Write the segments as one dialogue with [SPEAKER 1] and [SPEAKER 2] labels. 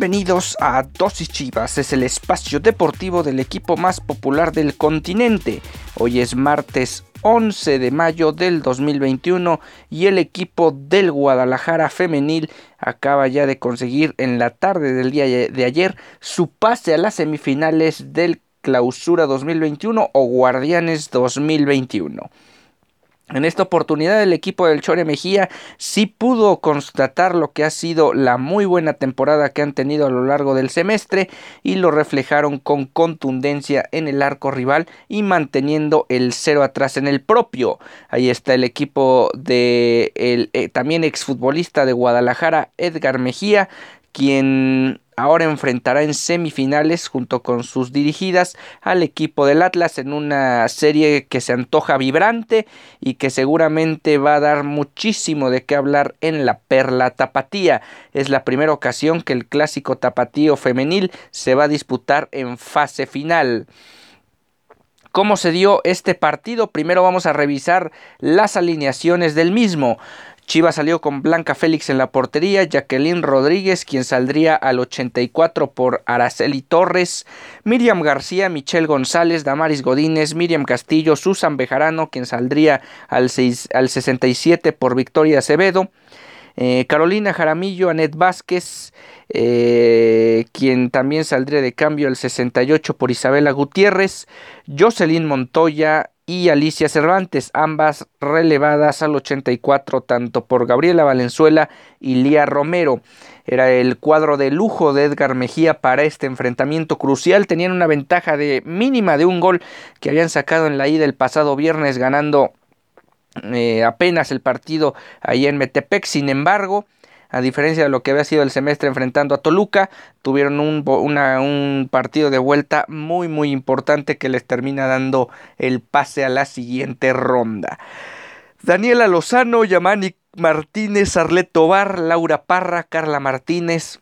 [SPEAKER 1] Bienvenidos a Dosis Chivas, es el espacio deportivo del equipo más popular del continente. Hoy es martes 11 de mayo del 2021 y el equipo del Guadalajara femenil acaba ya de conseguir en la tarde del día de ayer su pase a las semifinales del Clausura 2021 o Guardianes 2021. En esta oportunidad el equipo del Chore Mejía sí pudo constatar lo que ha sido la muy buena temporada que han tenido a lo largo del semestre y lo reflejaron con contundencia en el arco rival y manteniendo el cero atrás en el propio. Ahí está el equipo de el eh, también exfutbolista de Guadalajara Edgar Mejía quien ahora enfrentará en semifinales junto con sus dirigidas al equipo del Atlas en una serie que se antoja vibrante y que seguramente va a dar muchísimo de qué hablar en la Perla Tapatía. Es la primera ocasión que el clásico tapatío femenil se va a disputar en fase final. ¿Cómo se dio este partido? Primero vamos a revisar las alineaciones del mismo. Chivas salió con Blanca Félix en la portería, Jacqueline Rodríguez, quien saldría al 84 por Araceli Torres, Miriam García, Michelle González, Damaris Godínez, Miriam Castillo, Susan Bejarano, quien saldría al, al 67 por Victoria Acevedo, eh, Carolina Jaramillo, Anet Vázquez, eh, quien también saldría de cambio al 68 por Isabela Gutiérrez, Jocelyn Montoya, y Alicia Cervantes, ambas relevadas al 84 tanto por Gabriela Valenzuela y Lía Romero. Era el cuadro de lujo de Edgar Mejía para este enfrentamiento crucial. Tenían una ventaja de mínima de un gol que habían sacado en la ida el pasado viernes ganando eh, apenas el partido ahí en Metepec. Sin embargo, a diferencia de lo que había sido el semestre enfrentando a Toluca, tuvieron un, un, partido de vuelta muy muy importante que les termina dando el pase a la siguiente ronda. Daniela Lozano, Yamani Martínez, Arlet Tobar, Laura Parra, Carla Martínez,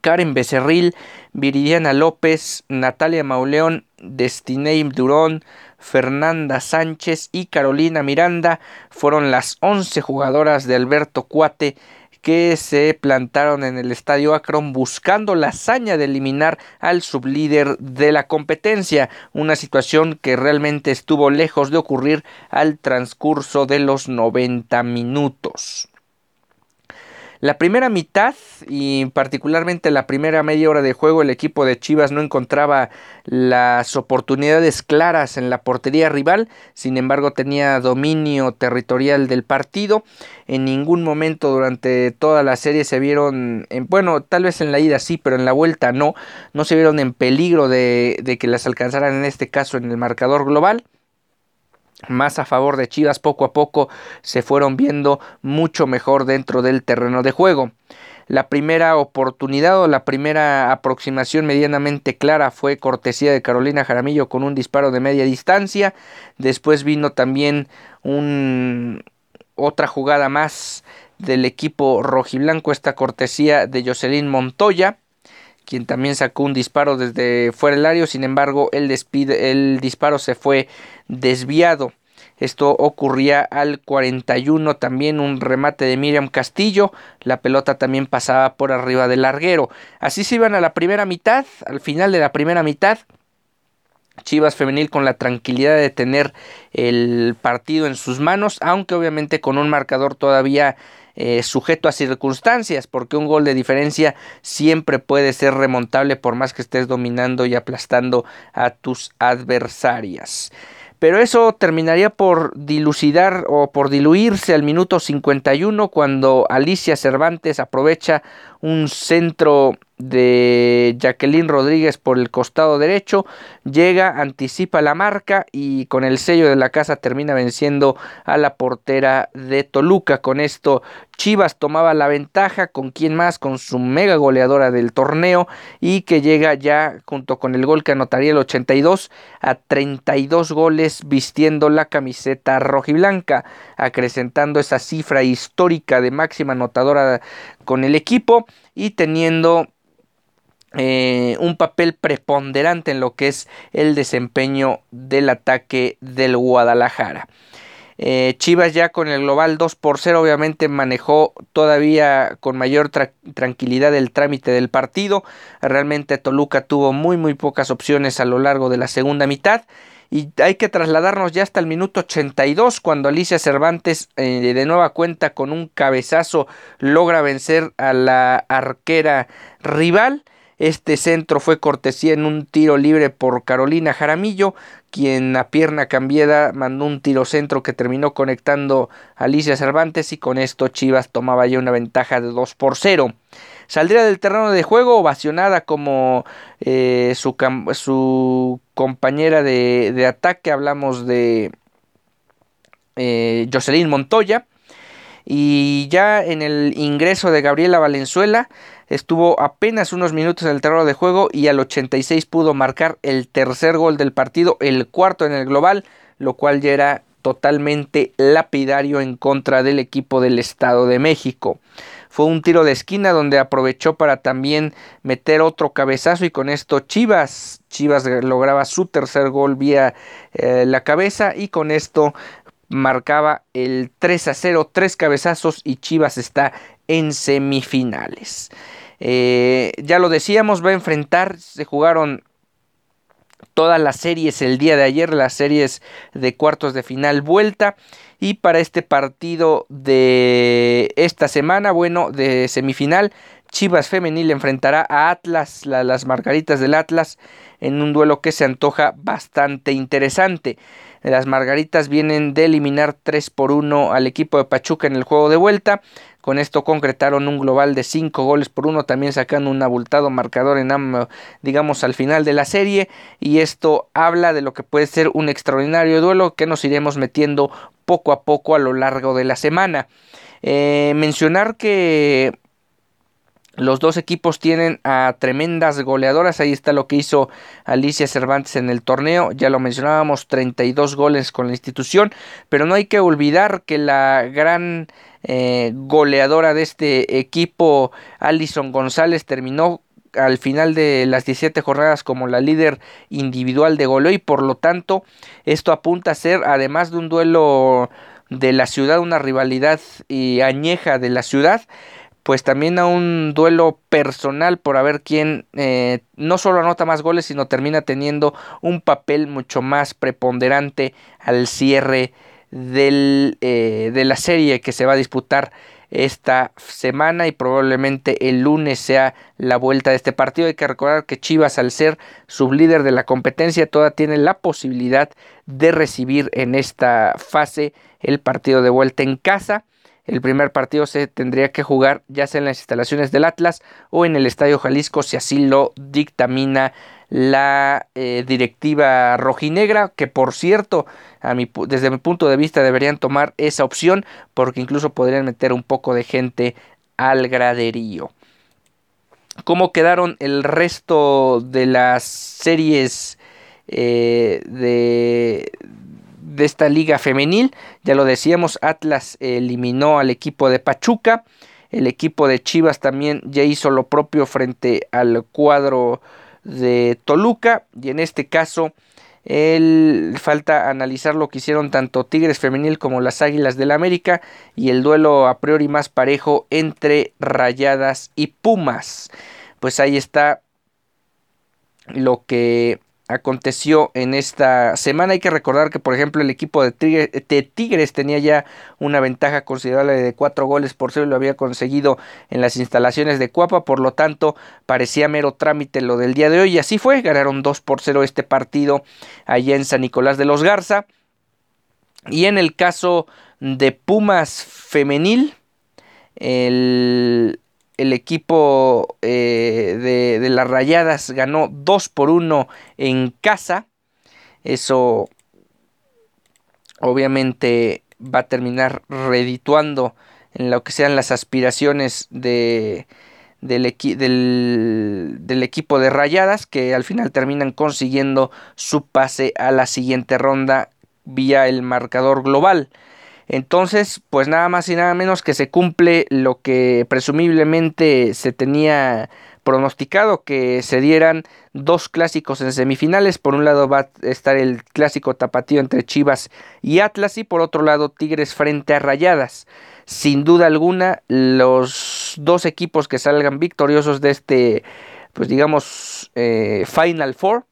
[SPEAKER 1] Karen Becerril, Viridiana López, Natalia Mauleón, Destinei Durón, Fernanda Sánchez y Carolina Miranda fueron las 11 jugadoras de Alberto Cuate que se plantaron en el estadio Akron buscando la hazaña de eliminar al sublíder de la competencia, una situación que realmente estuvo lejos de ocurrir al transcurso de los 90 minutos. La primera mitad y particularmente la primera media hora de juego el equipo de Chivas no encontraba las oportunidades claras en la portería rival, sin embargo tenía dominio territorial del partido. En ningún momento durante toda la serie se vieron, en, bueno, tal vez en la ida sí, pero en la vuelta no, no se vieron en peligro de, de que las alcanzaran en este caso en el marcador global más a favor de Chivas poco a poco se fueron viendo mucho mejor dentro del terreno de juego. La primera oportunidad o la primera aproximación medianamente clara fue cortesía de Carolina Jaramillo con un disparo de media distancia. Después vino también un, otra jugada más del equipo rojiblanco, esta cortesía de Jocelyn Montoya quien también sacó un disparo desde fuera del área, sin embargo el, el disparo se fue desviado. Esto ocurría al 41, también un remate de Miriam Castillo, la pelota también pasaba por arriba del larguero. Así se iban a la primera mitad, al final de la primera mitad, Chivas femenil con la tranquilidad de tener el partido en sus manos, aunque obviamente con un marcador todavía eh, sujeto a circunstancias, porque un gol de diferencia siempre puede ser remontable por más que estés dominando y aplastando a tus adversarias. Pero eso terminaría por dilucidar o por diluirse al minuto 51 cuando Alicia Cervantes aprovecha un centro de Jacqueline Rodríguez por el costado derecho, llega, anticipa la marca y con el sello de la casa termina venciendo a la portera de Toluca. Con esto Chivas tomaba la ventaja, con quien más, con su mega goleadora del torneo y que llega ya junto con el gol que anotaría el 82 a 32 goles vistiendo la camiseta rojiblanca, acrecentando esa cifra histórica de máxima anotadora con el equipo y teniendo eh, un papel preponderante en lo que es el desempeño del ataque del Guadalajara. Eh, Chivas ya con el global 2 por 0 obviamente manejó todavía con mayor tranquilidad el trámite del partido. Realmente Toluca tuvo muy muy pocas opciones a lo largo de la segunda mitad. Y hay que trasladarnos ya hasta el minuto 82 cuando Alicia Cervantes eh, de nueva cuenta con un cabezazo logra vencer a la arquera rival. Este centro fue cortesía en un tiro libre por Carolina Jaramillo, quien a pierna cambiada mandó un tiro centro que terminó conectando a Alicia Cervantes y con esto Chivas tomaba ya una ventaja de 2 por 0. Saldría del terreno de juego ovacionada como eh, su, su, compañera de, ataque, hablamos de eh, Jocelyn Montoya. Y ya en el ingreso de Gabriela Valenzuela, estuvo apenas unos minutos en el terreno de juego y al 86 pudo marcar el tercer gol del partido, el cuarto en el global, lo cual ya era totalmente lapidario en contra del equipo del Estado de México. Fue un tiro de esquina donde aprovechó para también meter otro cabezazo y con esto Chivas, Chivas lograba su tercer gol vía eh, la cabeza y con esto marcaba el 3 a 0, tres cabezazos y Chivas está en semifinales. Eh, ya lo decíamos, va a enfrentar, se jugaron todas las series el día de ayer, las series de cuartos de final vuelta. Y para este partido de esta semana, bueno, de semifinal, Chivas Femenil enfrentará a Atlas, las Margaritas del Atlas, en un duelo que se antoja bastante interesante. Las Margaritas vienen de eliminar 3 por 1 al equipo de Pachuca en el juego de vuelta. Con esto concretaron un global de 5 goles por 1, también sacando un abultado marcador en digamos al final de la serie y esto habla de lo que puede ser un extraordinario duelo que nos iremos metiendo poco a poco a lo largo de la semana. Eh, mencionar que los dos equipos tienen a tremendas goleadoras. Ahí está lo que hizo Alicia Cervantes en el torneo. Ya lo mencionábamos, 32 goles con la institución. Pero no hay que olvidar que la gran eh, goleadora de este equipo, Alison González, terminó al final de las 17 jornadas como la líder individual de goleo y por lo tanto esto apunta a ser además de un duelo de la ciudad, una rivalidad y añeja de la ciudad, pues también a un duelo personal por a ver quién eh, no solo anota más goles, sino termina teniendo un papel mucho más preponderante al cierre del, eh, de la serie que se va a disputar esta semana y probablemente el lunes sea la vuelta de este partido. Hay que recordar que Chivas al ser sublíder de la competencia todavía tiene la posibilidad de recibir en esta fase el partido de vuelta en casa. El primer partido se tendría que jugar ya sea en las instalaciones del Atlas o en el Estadio Jalisco si así lo dictamina la eh, directiva rojinegra, que por cierto, a desde mi punto de vista deberían tomar esa opción porque incluso podrían meter un poco de gente al graderío. ¿Cómo quedaron el resto de las series eh, de, de esta liga femenil. Ya lo decíamos, Atlas eliminó al equipo de Pachuca. El equipo de Chivas también ya hizo lo propio frente al cuadro de Toluca. Y en este caso, el, falta analizar lo que hicieron tanto Tigres Femenil como las Águilas del América. Y el duelo a priori más parejo entre Rayadas y Pumas. Pues ahí está lo que aconteció en esta semana. Hay que recordar que, por ejemplo, el equipo de, Tigres tenía ya una ventaja considerable de cuatro goles por cero y lo había conseguido en las instalaciones de Cuapa. Por lo tanto, parecía mero trámite lo del día de hoy. Y así fue. Ganaron 2 por 0 este partido allá en San Nicolás de los Garza. Y en el caso de Pumas femenil, el, el equipo eh, de, las Rayadas ganó 2 por 1 en casa. Eso obviamente va a terminar redituando en lo que sean las aspiraciones de, del, equipo de Rayadas que al final terminan consiguiendo su pase a la siguiente ronda vía el marcador global. Entonces, pues nada más y nada menos que se cumple lo que presumiblemente se tenía pronosticado que se dieran dos clásicos en semifinales. Por un lado va a estar el clásico tapatío entre Chivas y Atlas y por otro lado Tigres frente a Rayadas. Sin duda alguna, los dos equipos que salgan victoriosos de este, pues digamos, eh, Final Four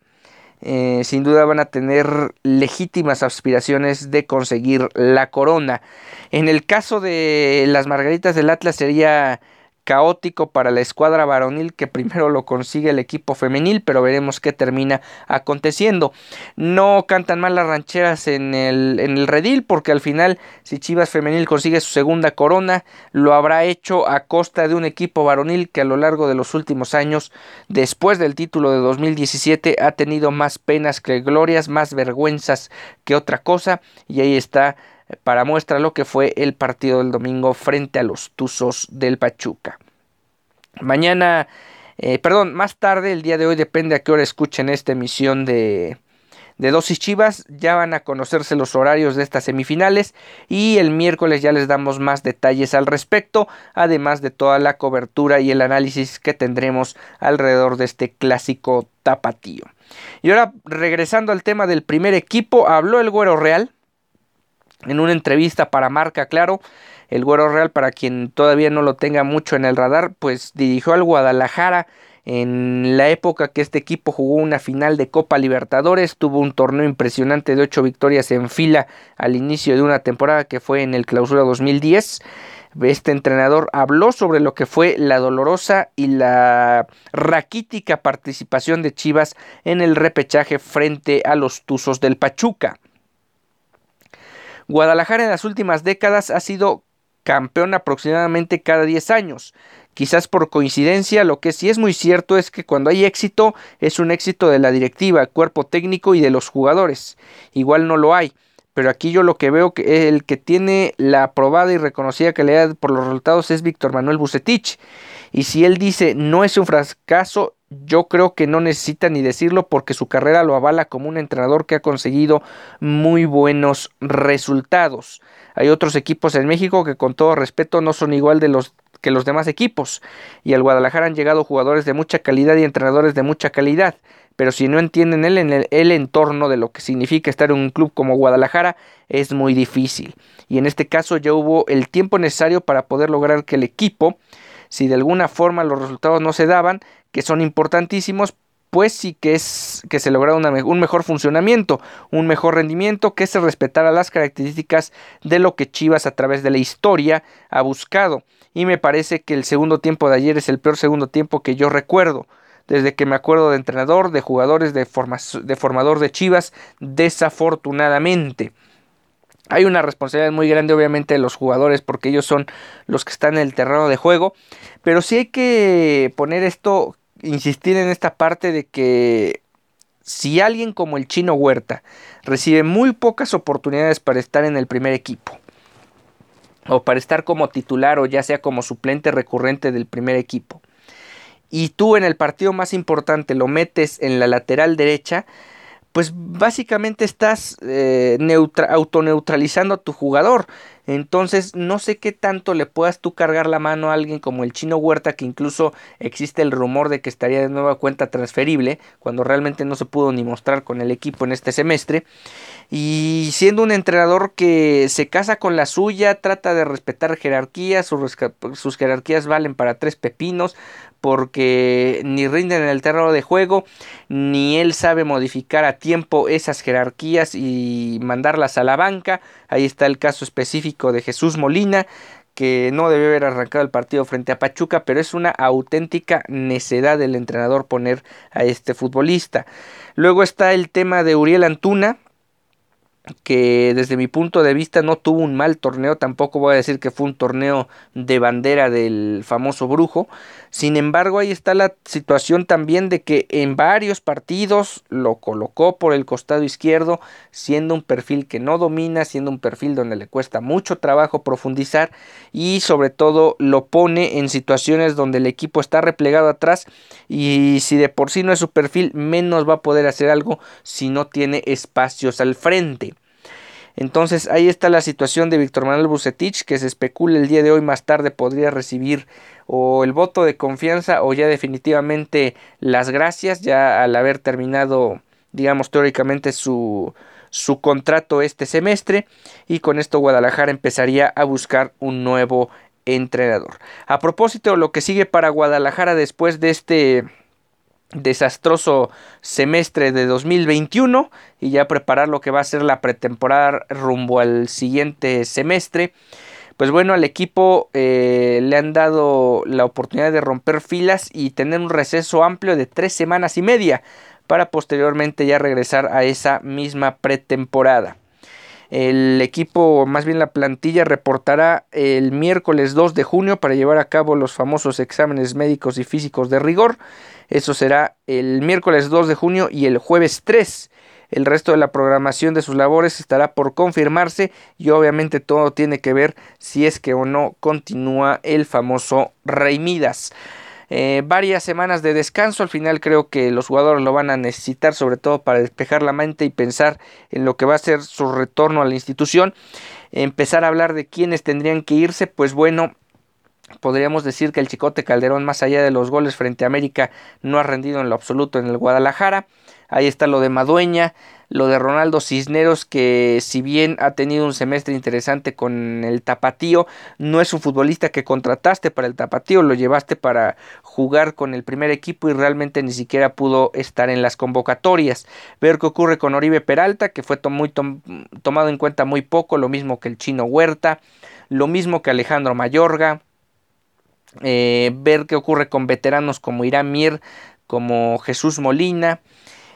[SPEAKER 1] eh, sin duda van a tener legítimas aspiraciones de conseguir la corona. En el caso de las Margaritas del Atlas sería caótico para la escuadra varonil que primero lo consigue el equipo femenil, pero veremos qué termina aconteciendo. No cantan mal las rancheras en el, en el redil, porque al final, si Chivas femenil consigue su segunda corona, lo habrá hecho a costa de un equipo varonil que a lo largo de los últimos años, después del título de 2017, ha tenido más penas que glorias, más vergüenzas que otra cosa, y ahí está para muestra lo que fue el partido del domingo frente a los Tuzos del Pachuca. Mañana, eh, perdón, más tarde, el día de hoy, depende a qué hora escuchen esta emisión de, de Dosis Chivas, ya van a conocerse los horarios de estas semifinales y el miércoles ya les damos más detalles al respecto, además de toda la cobertura y el análisis que tendremos alrededor de este clásico tapatío. Y ahora, regresando al tema del primer equipo, habló el Güero Real, en una entrevista para Marca, claro, el Güero Real, para quien todavía no lo tenga mucho en el radar, pues dirigió al Guadalajara en la época que este equipo jugó una final de Copa Libertadores, tuvo un torneo impresionante de ocho victorias en fila al inicio de una temporada que fue en el Clausura 2010. Este entrenador habló sobre lo que fue la dolorosa y la raquítica participación de Chivas en el repechaje frente a los Tuzos del Pachuca. Guadalajara en las últimas décadas ha sido campeón aproximadamente cada 10 años. Quizás por coincidencia, lo que sí es muy cierto es que cuando hay éxito es un éxito de la directiva, cuerpo técnico y de los jugadores. Igual no lo hay. Pero aquí yo lo que veo que el que tiene la aprobada y reconocida calidad por los resultados es Víctor Manuel Bucetich. Y si él dice no es un fracaso, yo creo que no necesita ni decirlo porque su carrera lo avala como un entrenador que ha conseguido muy buenos resultados. Hay otros equipos en México que con todo respeto no son igual de los que los demás equipos y al Guadalajara han llegado jugadores de mucha calidad y entrenadores de mucha calidad pero si no entienden el, el, el, entorno de lo que significa estar en un club como Guadalajara, es muy difícil. Y en este caso ya hubo el tiempo necesario para poder lograr que el equipo, si de alguna forma los resultados no se daban, que son importantísimos, pues sí que es que se lograra un mejor funcionamiento, un mejor rendimiento, que se respetara las características de lo que Chivas a través de la historia ha buscado. Y me parece que el segundo tiempo de ayer es el peor segundo tiempo que yo recuerdo. Desde que me acuerdo de entrenador, de jugadores, de, de formador de Chivas, desafortunadamente. Hay una responsabilidad muy grande obviamente de los jugadores porque ellos son los que están en el terreno de juego, pero sí hay que poner esto insistir en esta parte de que si alguien como el chino Huerta recibe muy pocas oportunidades para estar en el primer equipo, o para estar como titular o ya sea como suplente recurrente del primer equipo, y tú en el partido más importante lo metes en la lateral derecha, pues básicamente estás eh, autoneutralizando a tu jugador. Entonces no sé qué tanto le puedas tú cargar la mano a alguien como el chino Huerta, que incluso existe el rumor de que estaría de nueva cuenta transferible, cuando realmente no se pudo ni mostrar con el equipo en este semestre. y siendo un entrenador que se casa con la suya, trata de respetar jerarquías, sus, jerarquías valen para tres pepinos, porque ni rinden en el terreno de juego, ni él sabe modificar a tiempo esas jerarquías y mandarlas a la banca. Ahí está el caso específico de Jesús Molina, que no debe haber arrancado el partido frente a Pachuca, pero es una auténtica necedad del entrenador poner a este futbolista. Luego está el tema de Uriel Antuna, que desde mi punto de vista no tuvo un mal torneo, tampoco voy a decir que fue un torneo de bandera del famoso brujo, sin embargo ahí está la situación también de que en varios partidos lo colocó por el costado izquierdo, siendo un perfil que no domina, siendo un perfil donde le cuesta mucho trabajo profundizar y sobre todo lo pone en situaciones donde el equipo está replegado atrás y si de por sí no es su perfil, menos va a poder hacer algo si no tiene espacios al frente. Entonces ahí está la situación de Víctor Manuel Bucetich, que se especula el día de hoy más tarde podría recibir o el voto de confianza o ya definitivamente las gracias, ya al haber terminado, digamos, teóricamente su, su contrato este semestre y con esto Guadalajara empezaría a buscar un nuevo entrenador. A propósito, lo que sigue para Guadalajara después de este desastroso semestre de 2021 y ya preparar lo que va a ser la pretemporada rumbo al siguiente semestre. Pues bueno, al equipo eh, le han dado la oportunidad de romper filas y tener un receso amplio de tres semanas y media para posteriormente ya regresar a esa misma pretemporada. El equipo, más bien la plantilla, reportará el miércoles 2 de junio para llevar a cabo los famosos exámenes médicos y físicos de rigor. Eso será el miércoles 2 de junio y el jueves 3. El resto de la programación de sus labores estará por confirmarse y obviamente todo tiene que ver si es que o no continúa el famoso Rey Midas. Eh, varias semanas de descanso. Al final creo que los jugadores lo van a necesitar, sobre todo para despejar la mente y pensar en lo que va a ser su retorno a la institución. Empezar a hablar de quiénes tendrían que irse, pues bueno. Podríamos decir que el Chicote Calderón, más allá de los goles frente a América, no ha rendido en lo absoluto en el Guadalajara. Ahí está lo de Madueña, lo de Ronaldo Cisneros, que si bien ha tenido un semestre interesante con el Tapatío, no es un futbolista que contrataste para el Tapatío, lo llevaste para jugar con el primer equipo y realmente ni siquiera pudo estar en las convocatorias. Ver qué ocurre con Oribe Peralta, que fue tomado en cuenta muy poco, lo mismo que el chino Huerta, lo mismo que Alejandro Mayorga. Eh, ver qué ocurre con veteranos como Irán Mir, como Jesús Molina.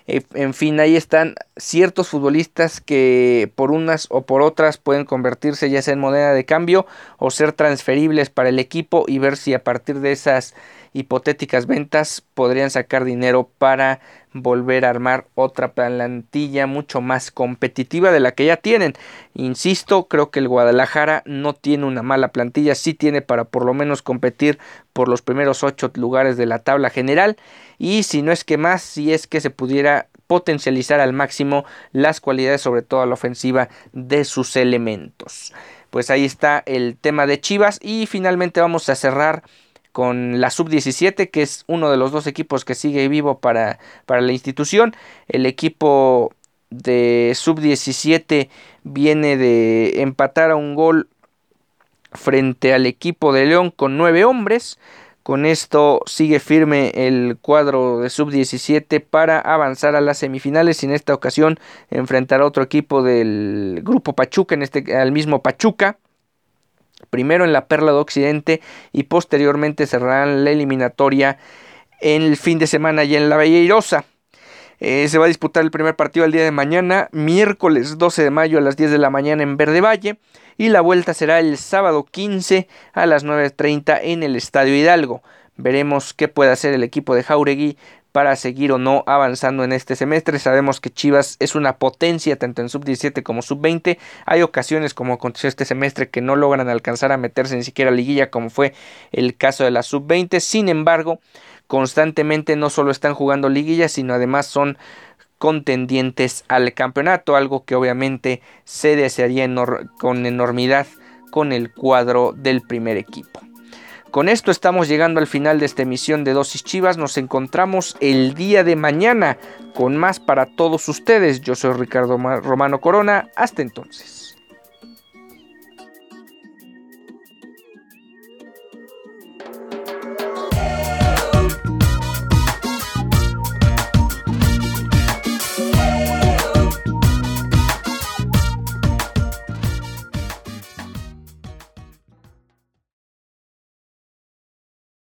[SPEAKER 1] Eh, en fin, ahí están ciertos futbolistas que por unas o por otras pueden convertirse ya sea en moneda de cambio o ser transferibles para el equipo y ver si a partir de esas hipotéticas ventas podrían sacar dinero para volver a armar otra plantilla mucho más competitiva de la que ya tienen. Insisto, creo que el Guadalajara no tiene una mala plantilla, sí tiene para por lo menos competir por los primeros ocho lugares de la tabla general y si no es que más, si es que se pudiera potencializar al máximo las cualidades, sobre todo a la ofensiva, de sus elementos. Pues ahí está el tema de Chivas y finalmente vamos a cerrar con la sub-17, que es uno de los dos equipos que sigue vivo para, para la institución. El equipo de sub-17 viene de empatar a un gol frente al equipo de León con nueve hombres. Con esto sigue firme el cuadro de sub-17 para avanzar a las semifinales y en esta ocasión enfrentar a otro equipo del grupo Pachuca, en este al mismo Pachuca primero en la Perla de Occidente y posteriormente cerrarán la eliminatoria en el fin de semana y en la Belleirosa. Eh, se va a disputar el primer partido el día de mañana, miércoles 12 de mayo a las 10 de la mañana en Verde Valle, y la vuelta será el sábado 15 a las 9.30 en el Estadio Hidalgo. Veremos qué puede hacer el equipo de Jauregui para seguir o no avanzando en este semestre. Sabemos que Chivas es una potencia tanto en sub-17 como sub-20. Hay ocasiones como aconteció este semestre que no logran alcanzar a meterse ni siquiera a liguilla como fue el caso de la sub-20. Sin embargo, constantemente no solo están jugando liguilla, sino además son contendientes al campeonato, algo que obviamente se desearía con enormidad con el cuadro del primer equipo. Con esto estamos llegando al final de esta emisión de Dosis Chivas. Nos encontramos el día de mañana con más para todos ustedes. Yo soy Ricardo Romano Corona. Hasta entonces.